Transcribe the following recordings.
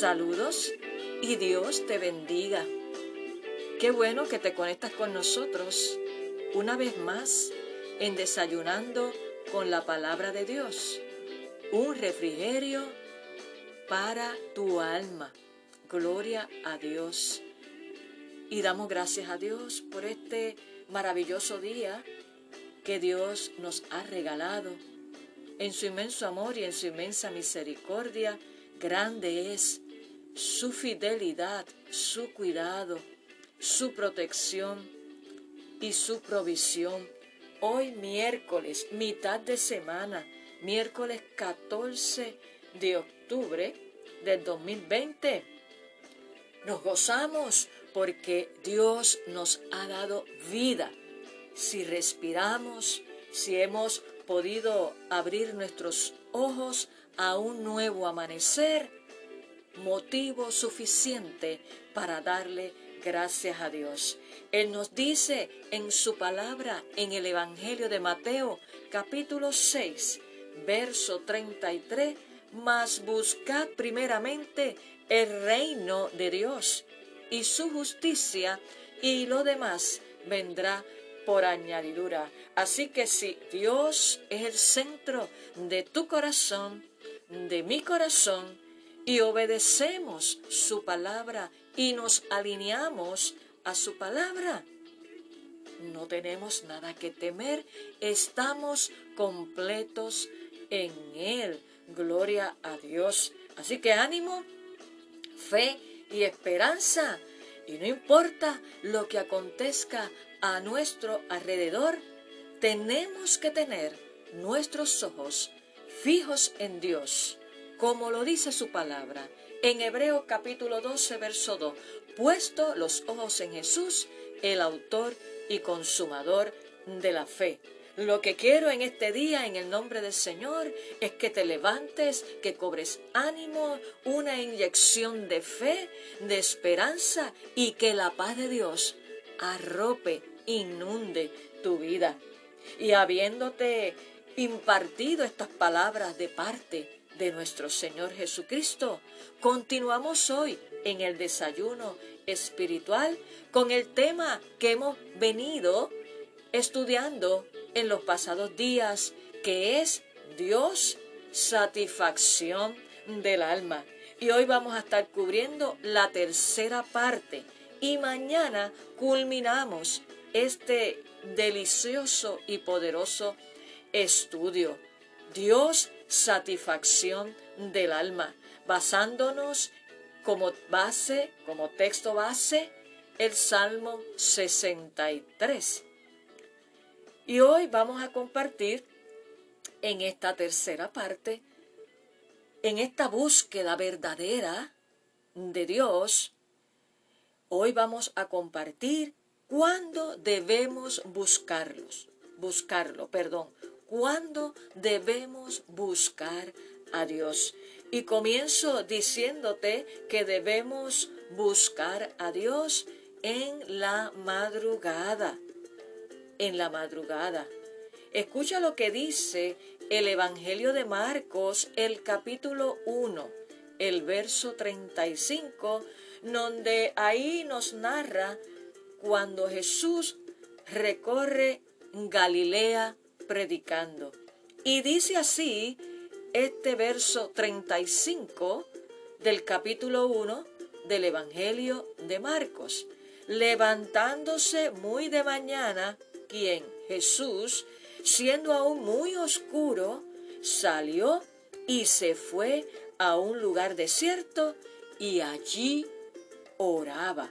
saludos y Dios te bendiga. Qué bueno que te conectas con nosotros una vez más en Desayunando con la Palabra de Dios. Un refrigerio para tu alma. Gloria a Dios. Y damos gracias a Dios por este maravilloso día que Dios nos ha regalado en su inmenso amor y en su inmensa misericordia, grande es su fidelidad, su cuidado, su protección y su provisión. Hoy miércoles, mitad de semana, miércoles 14 de octubre del 2020. Nos gozamos porque Dios nos ha dado vida. Si respiramos, si hemos podido abrir nuestros ojos a un nuevo amanecer, motivo suficiente para darle gracias a Dios. Él nos dice en su palabra en el Evangelio de Mateo capítulo 6, verso 33, mas buscad primeramente el reino de Dios y su justicia y lo demás vendrá por añadidura. Así que si Dios es el centro de tu corazón, de mi corazón, y obedecemos su palabra y nos alineamos a su palabra, no tenemos nada que temer, estamos completos en Él. Gloria a Dios. Así que ánimo, fe y esperanza. Y no importa lo que acontezca a nuestro alrededor, tenemos que tener nuestros ojos fijos en Dios, como lo dice su palabra en Hebreo capítulo 12, verso 2, puesto los ojos en Jesús, el autor y consumador de la fe. Lo que quiero en este día, en el nombre del Señor, es que te levantes, que cobres ánimo, una inyección de fe, de esperanza y que la paz de Dios arrope, inunde tu vida. Y habiéndote impartido estas palabras de parte de nuestro Señor Jesucristo, continuamos hoy en el desayuno espiritual con el tema que hemos venido estudiando en los pasados días, que es Dios, satisfacción del alma. Y hoy vamos a estar cubriendo la tercera parte y mañana culminamos este delicioso y poderoso estudio. Dios, satisfacción del alma, basándonos como base, como texto base, el Salmo 63. Y hoy vamos a compartir en esta tercera parte, en esta búsqueda verdadera de Dios, hoy vamos a compartir cuándo debemos buscarlos, buscarlo, perdón, cuándo debemos buscar a Dios. Y comienzo diciéndote que debemos buscar a Dios en la madrugada en la madrugada. Escucha lo que dice el Evangelio de Marcos, el capítulo 1, el verso 35, donde ahí nos narra cuando Jesús recorre Galilea predicando. Y dice así este verso 35 del capítulo 1 del Evangelio de Marcos. Levantándose muy de mañana, quien Jesús, siendo aún muy oscuro, salió y se fue a un lugar desierto y allí oraba.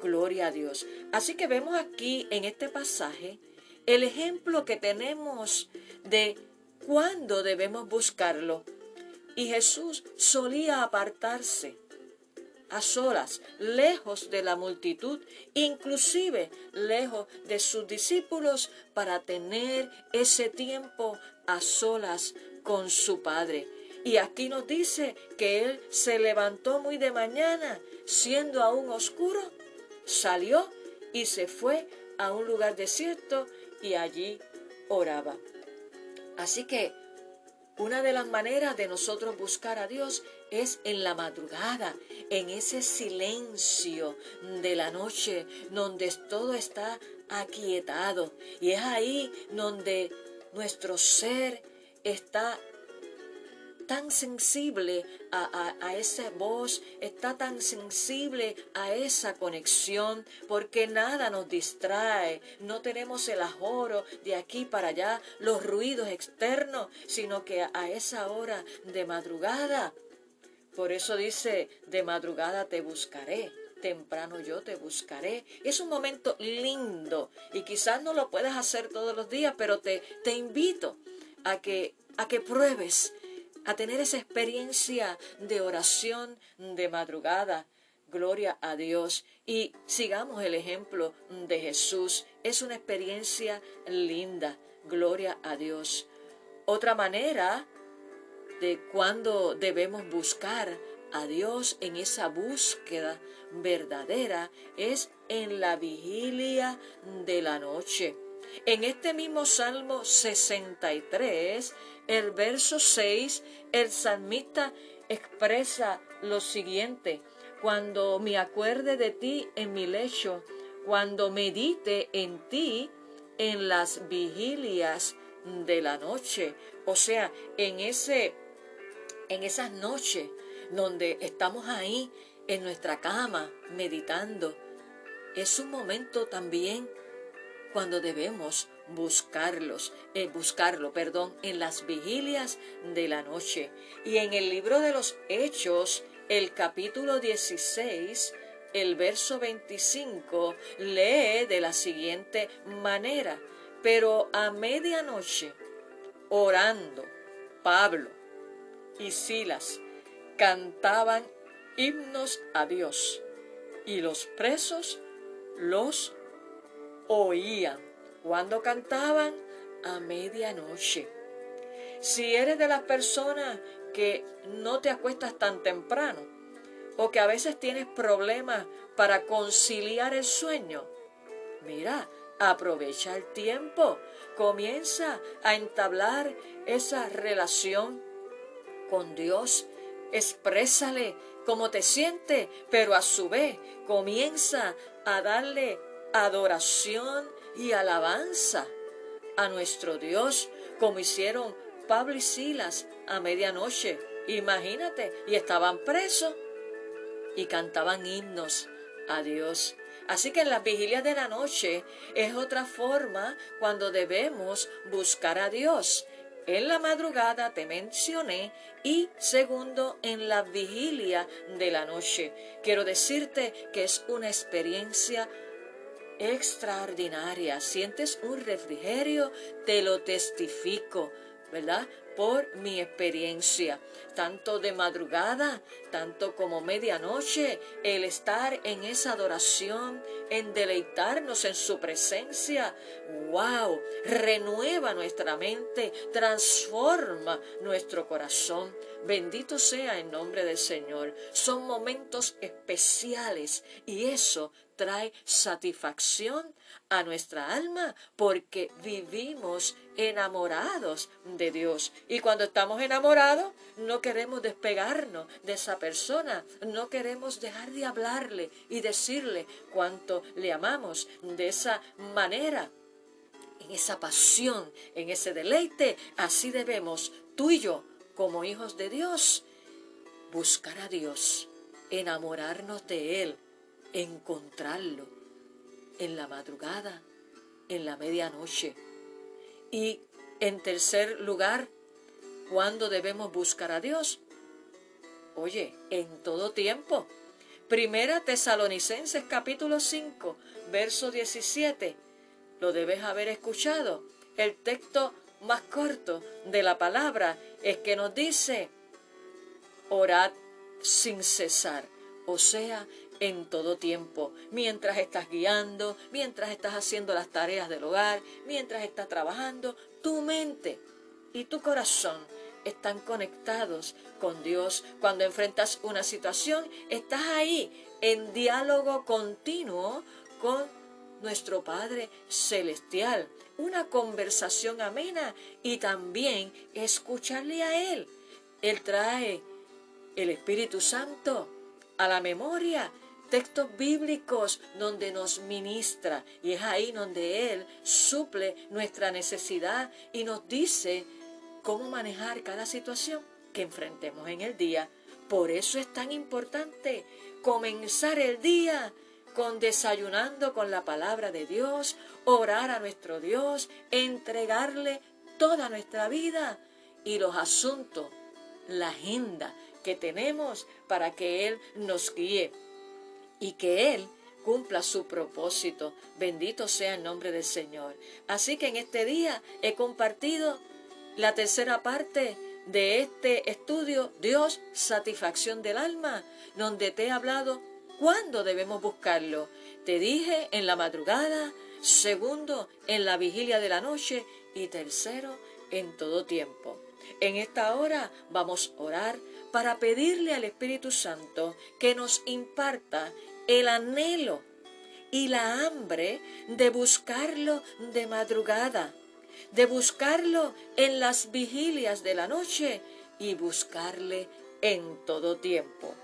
Gloria a Dios. Así que vemos aquí en este pasaje el ejemplo que tenemos de cuándo debemos buscarlo. Y Jesús solía apartarse a solas, lejos de la multitud, inclusive lejos de sus discípulos, para tener ese tiempo a solas con su Padre. Y aquí nos dice que él se levantó muy de mañana, siendo aún oscuro, salió y se fue a un lugar desierto y allí oraba. Así que una de las maneras de nosotros buscar a Dios es en la madrugada, en ese silencio de la noche, donde todo está aquietado. Y es ahí donde nuestro ser está tan sensible a, esa voz, está tan sensible a esa conexión, porque nada nos distrae, no tenemos el ajoro de aquí para allá, los ruidos externos, sino que a esa hora de madrugada, por eso dice, de madrugada te buscaré temprano yo te buscaré. Es un momento lindo y quizás no lo puedas hacer todos los días, pero te, te invito a que, a que pruebes a tener esa experiencia de oración de madrugada. Gloria a Dios. Y sigamos el ejemplo de Jesús. Es una experiencia linda. Gloria a Dios. Otra manera de cuando debemos buscar a Dios en esa búsqueda verdadera es en la vigilia de la noche. En este mismo Salmo 63, el verso 6, el salmista expresa lo siguiente, cuando me acuerde de ti en mi lecho, cuando medite en ti en las vigilias de la noche, o sea, en ese en esas noches donde estamos ahí en nuestra cama meditando, es un momento también cuando debemos buscarlos, eh, buscarlo, perdón, en las vigilias de la noche. Y en el libro de los Hechos, el capítulo 16, el verso 25, lee de la siguiente manera, pero a medianoche, orando, Pablo y Silas cantaban himnos a Dios y los presos los oían cuando cantaban a medianoche. Si eres de las personas que no te acuestas tan temprano o que a veces tienes problemas para conciliar el sueño, mira, aprovecha el tiempo, comienza a entablar esa relación con Dios, exprésale cómo te sientes, pero a su vez comienza a darle adoración y alabanza a nuestro Dios, como hicieron Pablo y Silas a medianoche. Imagínate, y estaban presos y cantaban himnos a Dios. Así que en las vigilias de la noche es otra forma cuando debemos buscar a Dios. En la madrugada te mencioné y segundo en la vigilia de la noche. Quiero decirte que es una experiencia extraordinaria. Sientes un refrigerio, te lo testifico, ¿verdad? Por mi experiencia, tanto de madrugada, tanto como medianoche, el estar en esa adoración, en deleitarnos en su presencia, wow, renueva nuestra mente, transforma nuestro corazón. Bendito sea el nombre del Señor. Son momentos especiales y eso trae satisfacción a nuestra alma porque vivimos enamorados de Dios. Y cuando estamos enamorados, no queremos despegarnos de esa persona, no queremos dejar de hablarle y decirle cuánto le amamos de esa manera. En esa pasión, en ese deleite, así debemos tú y yo, como hijos de Dios, buscar a Dios, enamorarnos de Él, encontrarlo en la madrugada, en la medianoche. Y en tercer lugar, ¿cuándo debemos buscar a Dios? Oye, en todo tiempo. Primera Tesalonicenses capítulo 5, verso 17. Lo debes haber escuchado. El texto más corto de la palabra es que nos dice, orad sin cesar, o sea, en todo tiempo, mientras estás guiando, mientras estás haciendo las tareas del hogar, mientras estás trabajando, tu mente y tu corazón están conectados con Dios. Cuando enfrentas una situación, estás ahí en diálogo continuo con nuestro Padre Celestial. Una conversación amena y también escucharle a Él. Él trae el Espíritu Santo a la memoria textos bíblicos donde nos ministra y es ahí donde Él suple nuestra necesidad y nos dice cómo manejar cada situación que enfrentemos en el día. Por eso es tan importante comenzar el día con desayunando con la palabra de Dios, orar a nuestro Dios, entregarle toda nuestra vida y los asuntos, la agenda que tenemos para que Él nos guíe y que Él cumpla su propósito. Bendito sea el nombre del Señor. Así que en este día he compartido la tercera parte de este estudio, Dios, satisfacción del alma, donde te he hablado cuándo debemos buscarlo. Te dije en la madrugada, segundo, en la vigilia de la noche y tercero, en todo tiempo. En esta hora vamos a orar para pedirle al Espíritu Santo que nos imparta el anhelo y la hambre de buscarlo de madrugada, de buscarlo en las vigilias de la noche y buscarle en todo tiempo.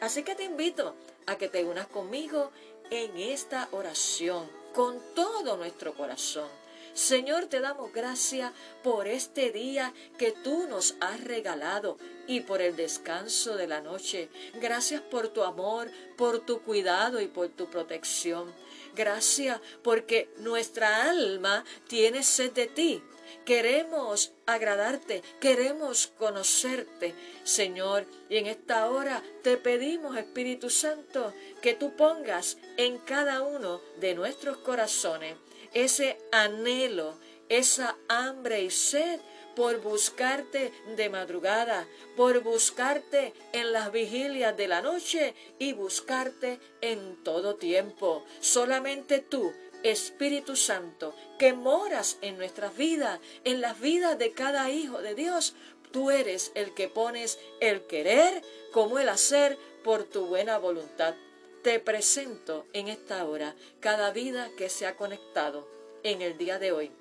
Así que te invito a que te unas conmigo en esta oración con todo nuestro corazón Señor, te damos gracias por este día que tú nos has regalado y por el descanso de la noche. Gracias por tu amor, por tu cuidado y por tu protección. Gracias porque nuestra alma tiene sed de ti. Queremos agradarte, queremos conocerte, Señor. Y en esta hora te pedimos, Espíritu Santo, que tú pongas en cada uno de nuestros corazones ese anhelo, esa hambre y sed por buscarte de madrugada, por buscarte en las vigilias de la noche y buscarte en todo tiempo. Solamente tú, Espíritu Santo, que moras en nuestras vidas, en las vidas de cada hijo de Dios, tú eres el que pones el querer como el hacer por tu buena voluntad. Te presento en esta hora cada vida que se ha conectado en el día de hoy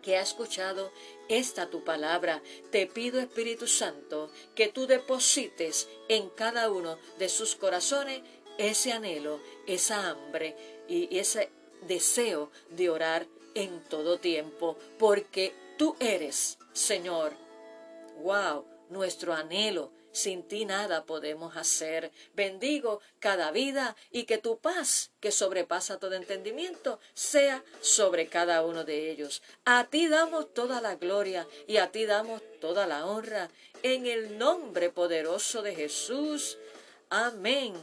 que ha escuchado esta tu palabra. Te pido, Espíritu Santo, que tú deposites en cada uno de sus corazones ese anhelo, esa hambre y ese deseo de orar en todo tiempo, porque tú eres, Señor, wow, nuestro anhelo, sin ti nada podemos hacer. Bendigo cada vida y que tu paz, que sobrepasa todo entendimiento, sea sobre cada uno de ellos. A ti damos toda la gloria y a ti damos toda la honra. En el nombre poderoso de Jesús. Amén.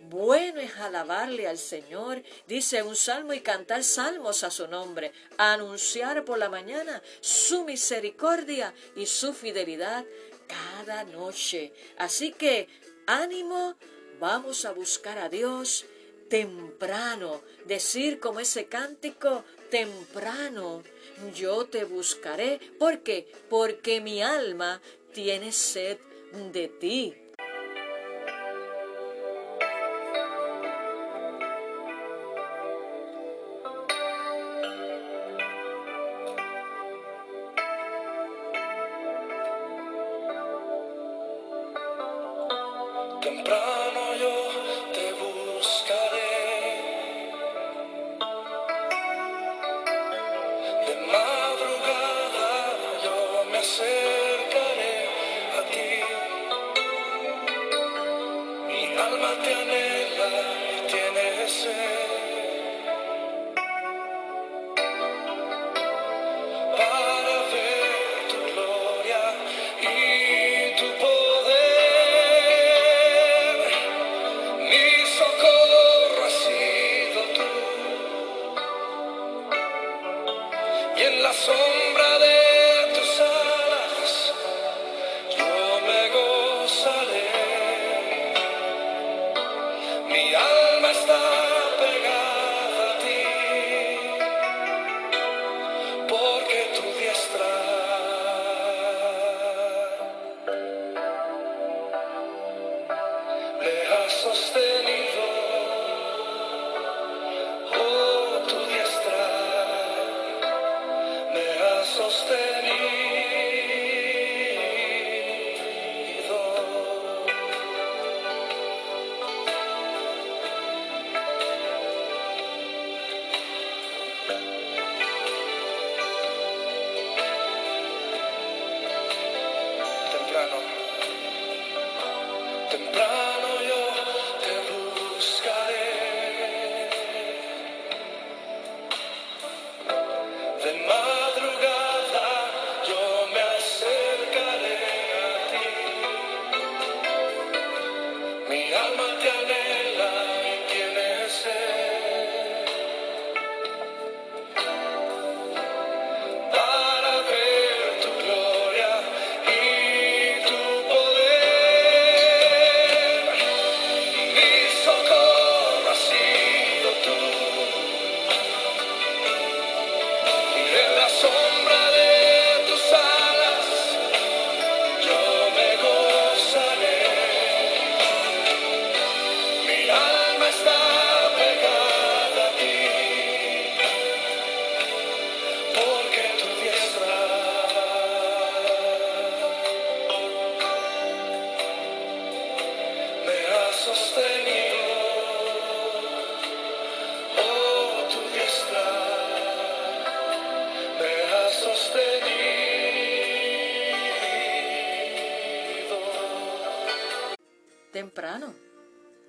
Bueno es alabarle al Señor, dice un salmo y cantar salmos a su nombre, anunciar por la mañana su misericordia y su fidelidad cada noche. Así que ánimo, vamos a buscar a Dios temprano, decir como ese cántico temprano, yo te buscaré. ¿Por qué? Porque mi alma tiene sed de ti. temprano. Sombra de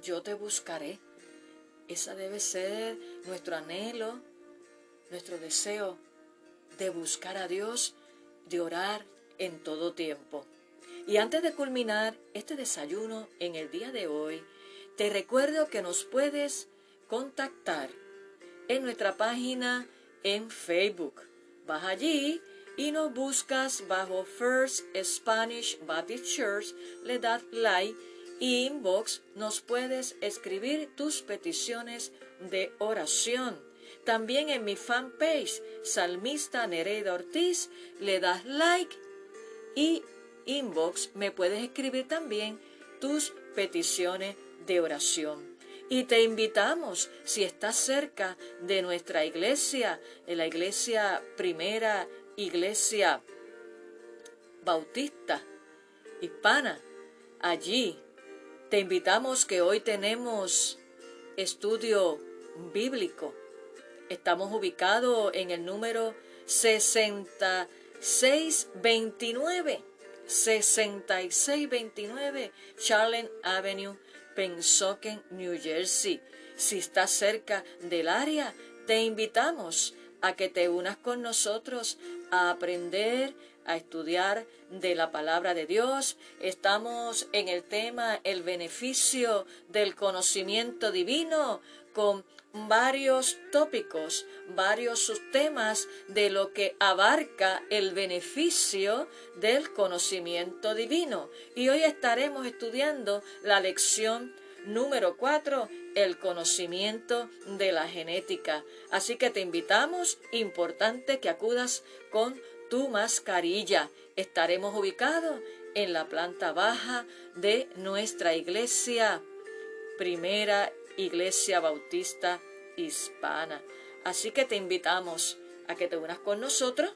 Yo te buscaré. Esa debe ser nuestro anhelo, nuestro deseo de buscar a Dios, de orar en todo tiempo. Y antes de culminar este desayuno en el día de hoy, te recuerdo que nos puedes contactar en nuestra página en Facebook. Vas allí y nos buscas bajo First Spanish Baptist Church, le das like y inbox nos puedes escribir tus peticiones de oración. También en mi fanpage, Salmista Nereida Ortiz, le das like y inbox me puedes escribir también tus peticiones de oración. Y te invitamos, si estás cerca de nuestra iglesia, en la iglesia primera, iglesia bautista, hispana, allí te invitamos que hoy tenemos estudio bíblico. Estamos ubicados en el número 6629. 6629 Charlotte Avenue, Pensoken, New Jersey. Si estás cerca del área, te invitamos a que te unas con nosotros a aprender a estudiar de la palabra de Dios. Estamos en el tema el beneficio del conocimiento divino con varios tópicos, varios subtemas de lo que abarca el beneficio del conocimiento divino. Y hoy estaremos estudiando la lección número 4, el conocimiento de la genética. Así que te invitamos, importante que acudas con tu mascarilla. Estaremos ubicados en la planta baja de nuestra iglesia, primera iglesia bautista hispana. Así que te invitamos a que te unas con nosotros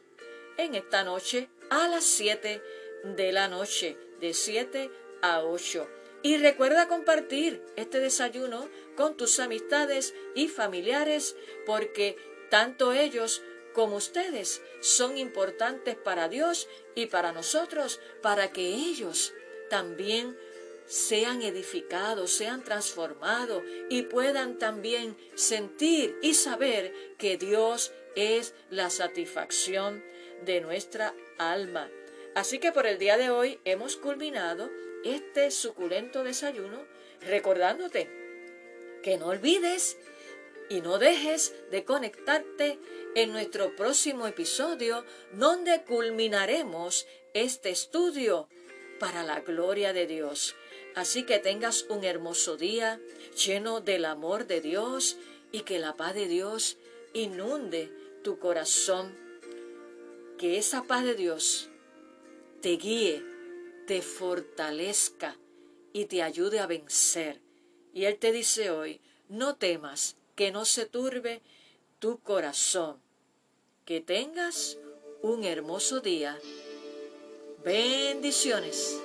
en esta noche a las 7 de la noche, de 7 a 8. Y recuerda compartir este desayuno con tus amistades y familiares porque tanto ellos como ustedes son importantes para Dios y para nosotros, para que ellos también sean edificados, sean transformados y puedan también sentir y saber que Dios es la satisfacción de nuestra alma. Así que por el día de hoy hemos culminado este suculento desayuno recordándote que no olvides y no dejes de conectarte en nuestro próximo episodio donde culminaremos este estudio para la gloria de Dios. Así que tengas un hermoso día lleno del amor de Dios y que la paz de Dios inunde tu corazón. Que esa paz de Dios te guíe, te fortalezca y te ayude a vencer. Y Él te dice hoy, no temas, que no se turbe tu corazón, que tengas un hermoso día. Bendiciones.